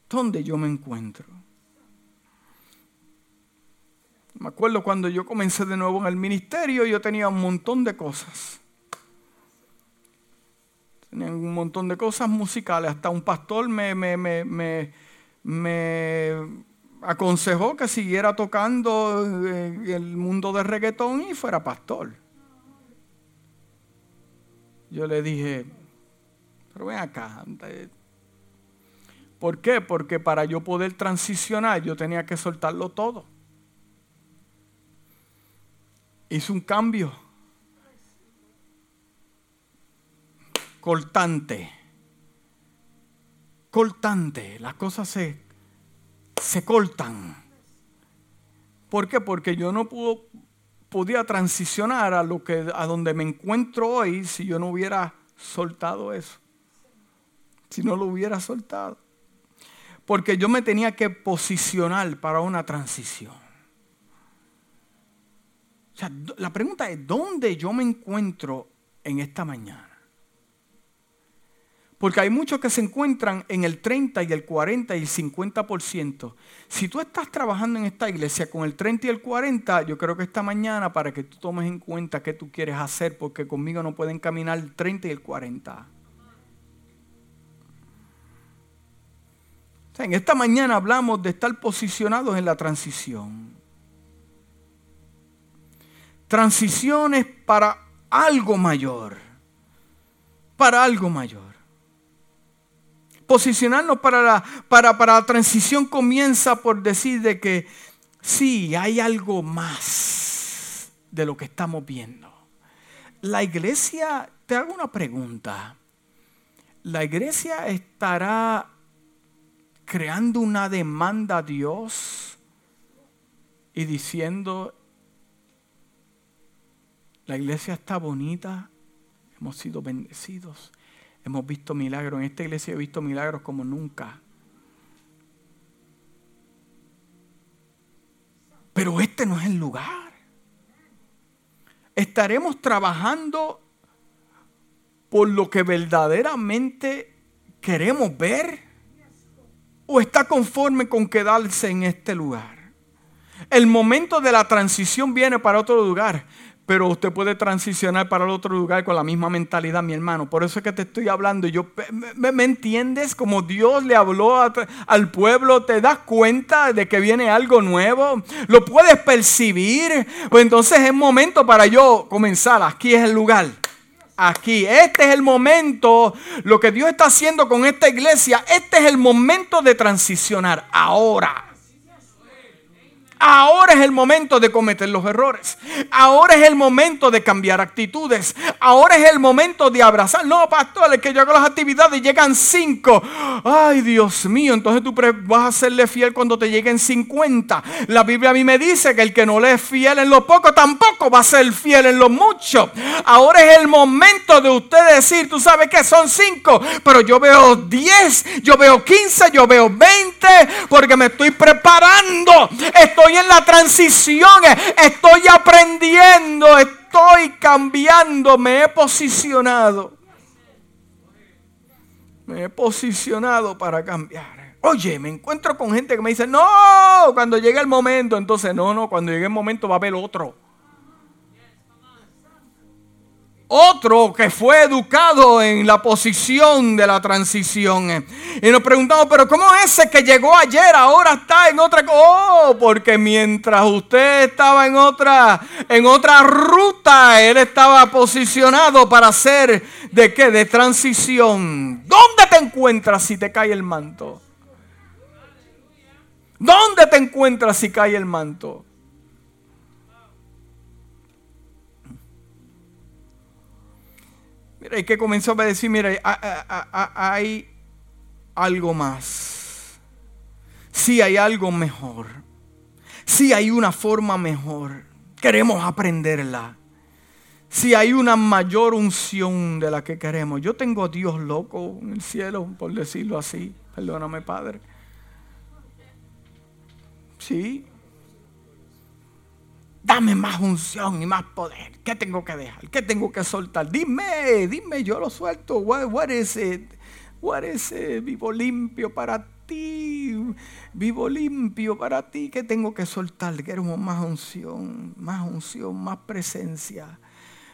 dónde yo me encuentro. Me acuerdo cuando yo comencé de nuevo en el ministerio, yo tenía un montón de cosas. Tenía un montón de cosas musicales. Hasta un pastor me, me, me, me aconsejó que siguiera tocando el mundo del reggaetón y fuera pastor. Yo le dije, pero ven acá. ¿Por qué? Porque para yo poder transicionar yo tenía que soltarlo todo. Hice un cambio cortante. Cortante. Las cosas se, se cortan. ¿Por qué? Porque yo no pudo, podía transicionar a lo que a donde me encuentro hoy si yo no hubiera soltado eso. Si no lo hubiera soltado. Porque yo me tenía que posicionar para una transición. O sea, la pregunta es, ¿dónde yo me encuentro en esta mañana? Porque hay muchos que se encuentran en el 30 y el 40 y el 50%. Si tú estás trabajando en esta iglesia con el 30 y el 40, yo creo que esta mañana para que tú tomes en cuenta qué tú quieres hacer, porque conmigo no pueden caminar el 30 y el 40. en esta mañana hablamos de estar posicionados en la transición. Transiciones para algo mayor. Para algo mayor. Posicionarnos para la, para, para transición comienza por decir de que sí, hay algo más de lo que estamos viendo. La iglesia, te hago una pregunta. ¿La iglesia estará creando una demanda a Dios y diciendo, la iglesia está bonita, hemos sido bendecidos, Hemos visto milagros. En esta iglesia he visto milagros como nunca. Pero este no es el lugar. Estaremos trabajando por lo que verdaderamente queremos ver o está conforme con quedarse en este lugar. El momento de la transición viene para otro lugar, pero usted puede transicionar para el otro lugar con la misma mentalidad, mi hermano. Por eso es que te estoy hablando. Yo, ¿Me, entiendes? Como Dios le habló al pueblo, ¿te das cuenta de que viene algo nuevo? ¿Lo puedes percibir? Pues entonces es momento para yo comenzar. Aquí es el lugar. Aquí, este es el momento, lo que Dios está haciendo con esta iglesia, este es el momento de transicionar ahora. Ahora es el momento de cometer los errores. Ahora es el momento de cambiar actitudes. Ahora es el momento de abrazar. No, pastor, es que yo hago las actividades y llegan cinco. Ay, Dios mío, entonces tú vas a serle fiel cuando te lleguen 50. La Biblia a mí me dice que el que no le es fiel en lo poco tampoco va a ser fiel en lo mucho. Ahora es el momento de usted decir, tú sabes que son cinco, pero yo veo 10, yo veo 15, yo veo 20, porque me estoy preparando. Estoy en la transición, estoy aprendiendo, estoy cambiando, me he posicionado. Me he posicionado para cambiar. Oye, me encuentro con gente que me dice, no, cuando llegue el momento, entonces no, no, cuando llegue el momento va a haber otro. Otro que fue educado en la posición de la transición. Y nos preguntamos, pero ¿cómo ese que llegó ayer ahora está en otra? Oh, porque mientras usted estaba en otra, en otra ruta, él estaba posicionado para ser de qué? De transición. ¿Dónde te encuentras si te cae el manto? ¿Dónde te encuentras si cae el manto? Mira, y que comenzó a decir, mira, hay algo más. Sí hay algo mejor. Sí hay una forma mejor. Queremos aprenderla. Si hay una mayor unción de la que queremos. Yo tengo a Dios loco en el cielo, por decirlo así. Perdóname, Padre. Sí, Dame más unción y más poder. ¿Qué tengo que dejar? ¿Qué tengo que soltar? Dime, dime, yo lo suelto. What, is it? What is Vivo limpio para ti. Vivo limpio para ti. ¿Qué tengo que soltar? Queremos más unción, más unción, más presencia.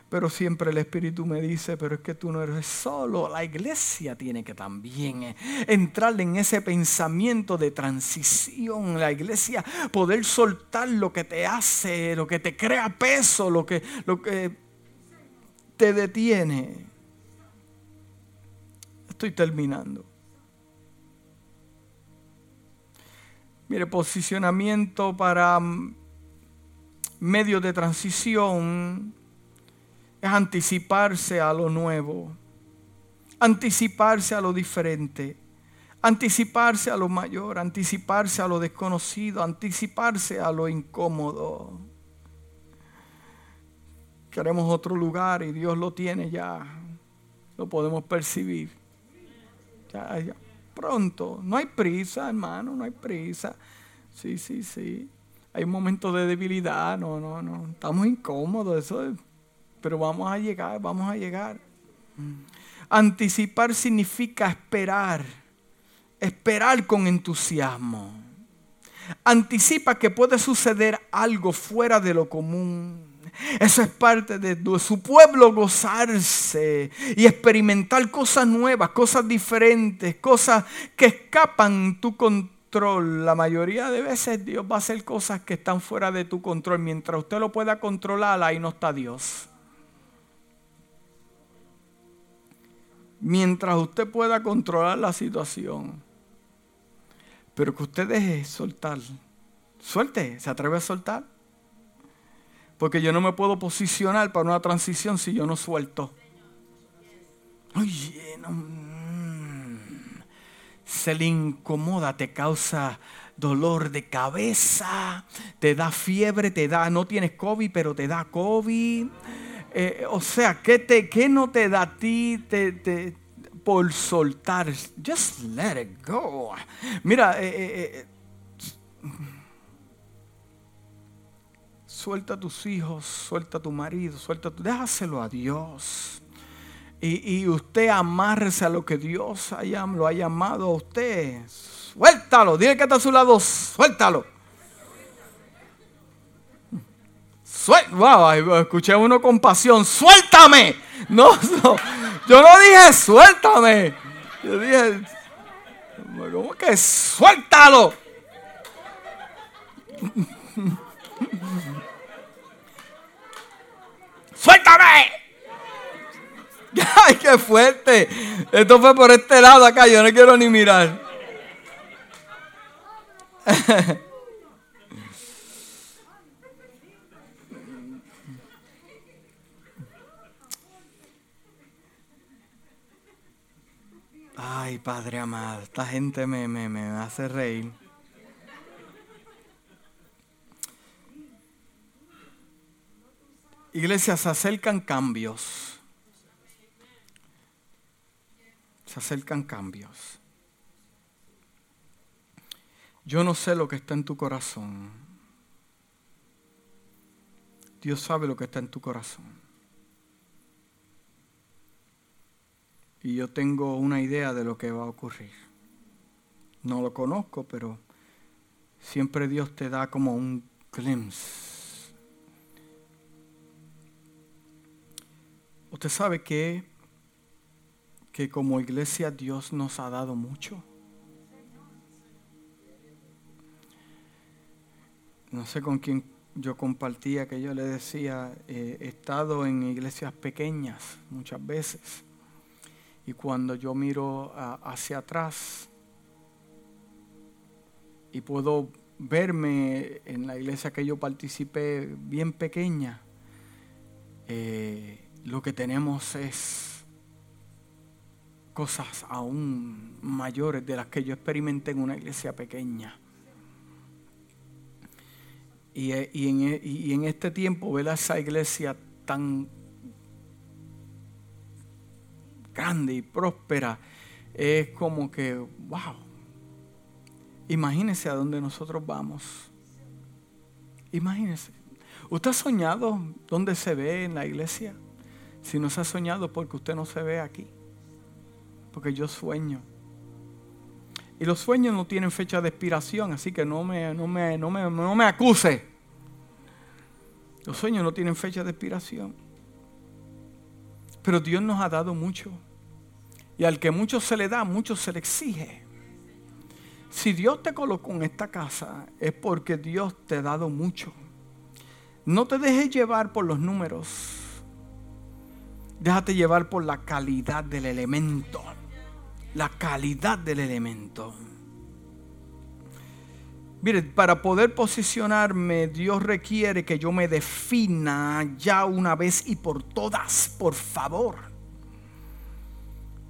Pero siempre el Espíritu me dice, pero es que tú no eres solo. La iglesia tiene que también eh, entrar en ese pensamiento de transición. La iglesia poder soltar lo que te hace, lo que te crea peso, lo que, lo que te detiene. Estoy terminando. Mire, posicionamiento para mm, medios de transición es anticiparse a lo nuevo, anticiparse a lo diferente, anticiparse a lo mayor, anticiparse a lo desconocido, anticiparse a lo incómodo. Queremos otro lugar y Dios lo tiene ya, lo podemos percibir. Ya, ya, pronto, no hay prisa, hermano, no hay prisa. Sí, sí, sí. Hay un momento de debilidad, no, no, no. Estamos incómodos, eso es pero vamos a llegar, vamos a llegar. Anticipar significa esperar, esperar con entusiasmo. Anticipa que puede suceder algo fuera de lo común. Eso es parte de su pueblo gozarse y experimentar cosas nuevas, cosas diferentes, cosas que escapan tu control. La mayoría de veces Dios va a hacer cosas que están fuera de tu control. Mientras usted lo pueda controlar, ahí no está Dios. Mientras usted pueda controlar la situación. Pero que usted deje soltar. Suelte, ¿se atreve a soltar? Porque yo no me puedo posicionar para una transición si yo no suelto. Oye, no, mm. se le incomoda, te causa dolor de cabeza, te da fiebre, te da, no tienes COVID, pero te da COVID eh, o sea, ¿qué, te, ¿qué no te da a ti te, por soltar? Just let it go. Mira, eh, eh, suelta a tus hijos, suelta a tu marido, suelta a tu, déjaselo a Dios. Y, y, usted amárrese a lo que Dios haya, lo ha llamado a usted. Suéltalo, dile que está a su lado, suéltalo. Wow, escuché uno con pasión. ¡Suéltame! No, no, yo no dije suéltame. Yo dije, ¿cómo que suéltalo? ¡Suéltame! ¡Ay, qué fuerte! Esto fue por este lado acá, yo no quiero ni mirar. Ay, Padre amado, esta gente me, me, me hace reír. Iglesias, se acercan cambios. Se acercan cambios. Yo no sé lo que está en tu corazón. Dios sabe lo que está en tu corazón. Y yo tengo una idea de lo que va a ocurrir. No lo conozco, pero siempre Dios te da como un glimpse. Usted sabe que, que como iglesia Dios nos ha dado mucho. No sé con quién yo compartía que yo le decía, eh, he estado en iglesias pequeñas muchas veces y cuando yo miro hacia atrás y puedo verme en la iglesia que yo participé bien pequeña, eh, lo que tenemos es cosas aún mayores de las que yo experimenté en una iglesia pequeña. Y, eh, en, y en, este tiempo ver a esa iglesia tan grande y próspera, es como que, wow. Imagínese a dónde nosotros vamos. Imagínese. ¿Usted ha soñado dónde se ve en la iglesia? Si no se ha soñado porque usted no se ve aquí. Porque yo sueño. Y los sueños no tienen fecha de expiración, así que no me, no me, no me, no me acuse. Los sueños no tienen fecha de expiración. Pero Dios nos ha dado mucho. Y al que mucho se le da, mucho se le exige. Si Dios te colocó en esta casa, es porque Dios te ha dado mucho. No te dejes llevar por los números. Déjate llevar por la calidad del elemento. La calidad del elemento. Mire, para poder posicionarme, Dios requiere que yo me defina ya una vez y por todas, por favor.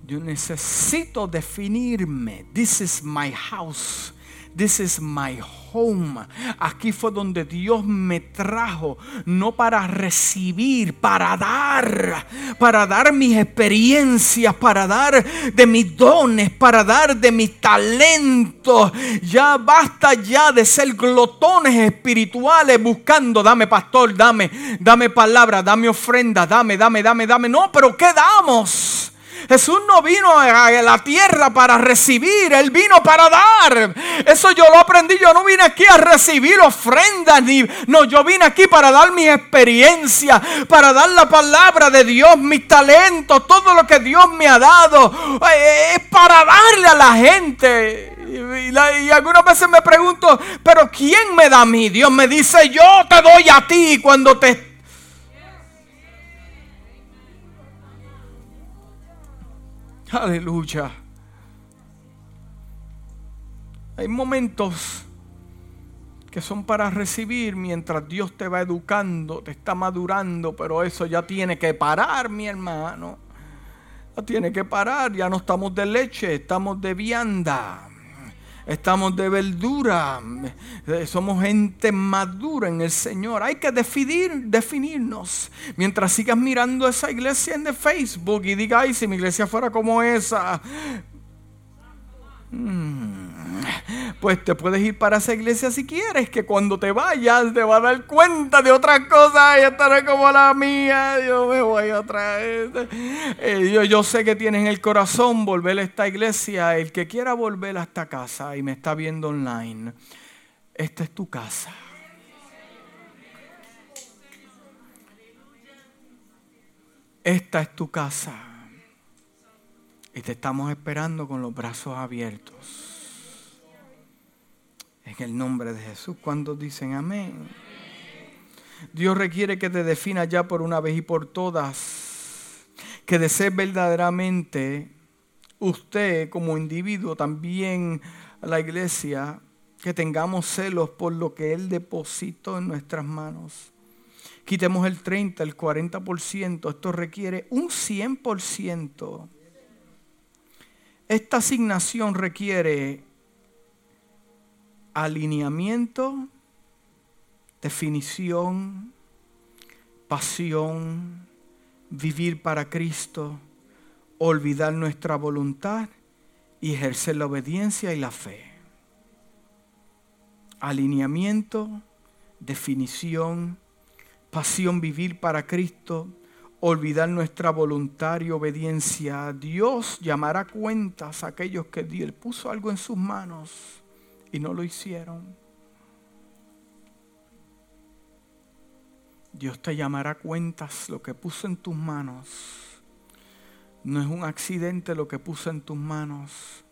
Yo necesito definirme. This is my house. This is my home. Aquí fue donde Dios me trajo, no para recibir, para dar, para dar mis experiencias, para dar de mis dones, para dar de mis talentos. Ya basta ya de ser glotones espirituales buscando, dame pastor, dame, dame palabra, dame ofrenda, dame, dame, dame, dame. No, pero ¿qué damos? Jesús no vino a la tierra para recibir, Él vino para dar. Eso yo lo aprendí, yo no vine aquí a recibir ofrendas, no, yo vine aquí para dar mi experiencia, para dar la palabra de Dios, mis talentos, todo lo que Dios me ha dado, eh, es para darle a la gente. Y, y, algunas veces me pregunto, pero ¿quién me da a mí? Dios me dice, yo te doy a ti cuando te Aleluya. Hay momentos que son para recibir mientras Dios te va educando, te está madurando, pero eso ya tiene que parar, mi hermano. Ya tiene que parar, ya no estamos de leche, estamos de vianda estamos de verdura, eh, somos gente madura en el Señor. Hay que definir, definirnos. Mientras sigas mirando esa iglesia en Facebook y digas, ay, si mi iglesia fuera como esa, pues te puedes ir para esa iglesia si quieres, que cuando te vayas te va a dar cuenta de otras cosas y estaré como la mía, yo me voy otra vez. Eh, yo, yo sé que tienes en el corazón volver a esta iglesia, el que quiera volver a esta casa y me está viendo online, esta es tu casa. Esta es tu casa. Y te estamos esperando con los brazos abiertos. En el nombre de Jesús. Cuando dicen amén? Dios requiere que te definas ya por una vez y por todas. Que desees verdaderamente usted como individuo, también la iglesia, que tengamos celos por lo que Él depositó en nuestras manos. Quitemos el 30, el 40%. Esto requiere un 100%. Esta asignación requiere alineamiento, definición, pasión, vivir para Cristo, olvidar nuestra voluntad y ejercer la obediencia y la fe. Alineamiento, definición, pasión, vivir para Cristo, olvidar nuestra voluntad y obediencia. Dios llamará cuentas a aquellos que Dios puso algo en sus manos y no lo hicieron. Dios te llamará cuentas lo que puso en tus manos. No es un accidente lo que puso en tus manos.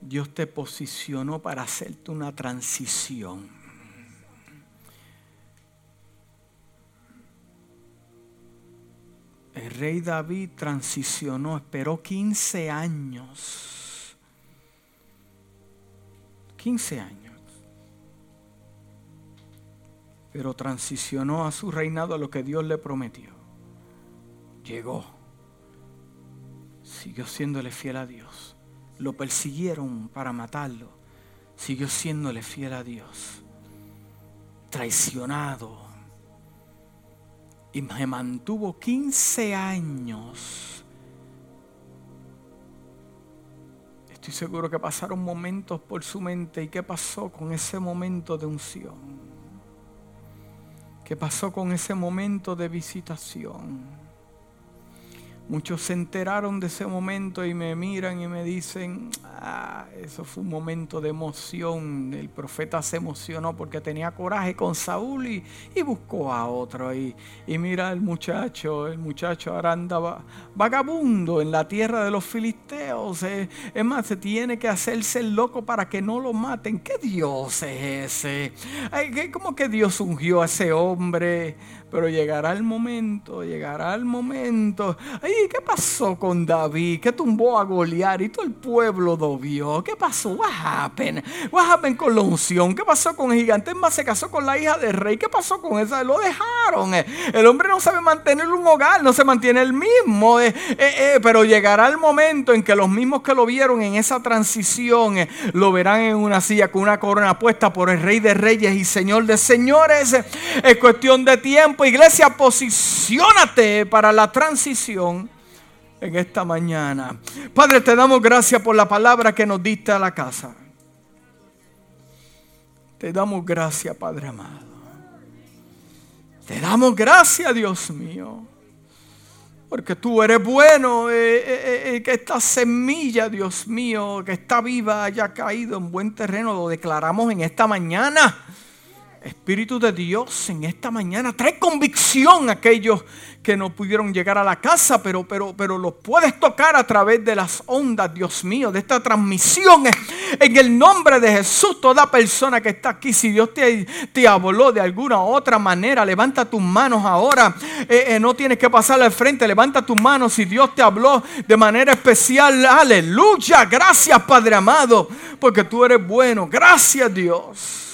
Dios te posicionó para hacerte una transición. El rey David transicionó, esperó 15 años 15 años. Pero transicionó a su reinado a lo que Dios le prometió. Llegó. Siguió siéndole fiel a Dios. Lo persiguieron para matarlo. Siguió siéndole fiel a Dios. Traicionado. Y me mantuvo 15 años Estoy seguro que pasaron momentos por su mente. ¿Y qué pasó con ese momento de unción? ¿Qué pasó con ese momento de visitación? Muchos se enteraron de ese momento y me miran y me dicen, ah, eso fue un momento de emoción. El profeta se emocionó porque tenía coraje con Saúl y, buscó a otro. Y, y mira el muchacho, el muchacho ahora andaba vagabundo en la tierra de los filisteos. Eh, es más, se tiene que hacerse el loco para que no lo maten. ¿Qué Dios es ese? ¿Cómo que Dios ungió a ese hombre? Pero llegará el momento, llegará el momento. Ay, ¿qué pasó con David? ¿Qué tumbó a Goliat y todo el pueblo lo vio? ¿Qué pasó? What happened? What con la unción? ¿Qué pasó con el gigante? más, se casó con la hija del rey. ¿Qué pasó con esa? Lo dejaron. El hombre no sabe mantener un hogar, no se mantiene el mismo. Eh, eh, eh, pero llegará el momento en que los mismos que lo vieron en esa transición lo verán en una silla con una corona puesta por el rey de reyes y señor de señores. Es cuestión de tiempo iglesia, posiciónate para la transición en esta mañana. Padre, te damos gracias por la palabra que nos diste a la casa. Te damos gracias, Padre amado. Te damos gracias, Dios mío. Porque tú eres bueno, eh, eh, eh, que esta semilla, Dios mío, que está viva, haya caído en buen terreno, lo declaramos en esta mañana. Espíritu de Dios en esta mañana trae convicción a aquellos que no pudieron llegar a la casa, pero, pero, pero los puedes tocar a través de las ondas, Dios mío, de esta transmisión. En el nombre de Jesús, toda persona que está aquí, si Dios te, te habló de alguna otra manera, levanta tus manos ahora. Eh, eh, no tienes que pasar al frente, levanta tus manos si Dios te habló de manera especial. Aleluya, gracias Padre amado, porque tú eres bueno. Gracias Dios.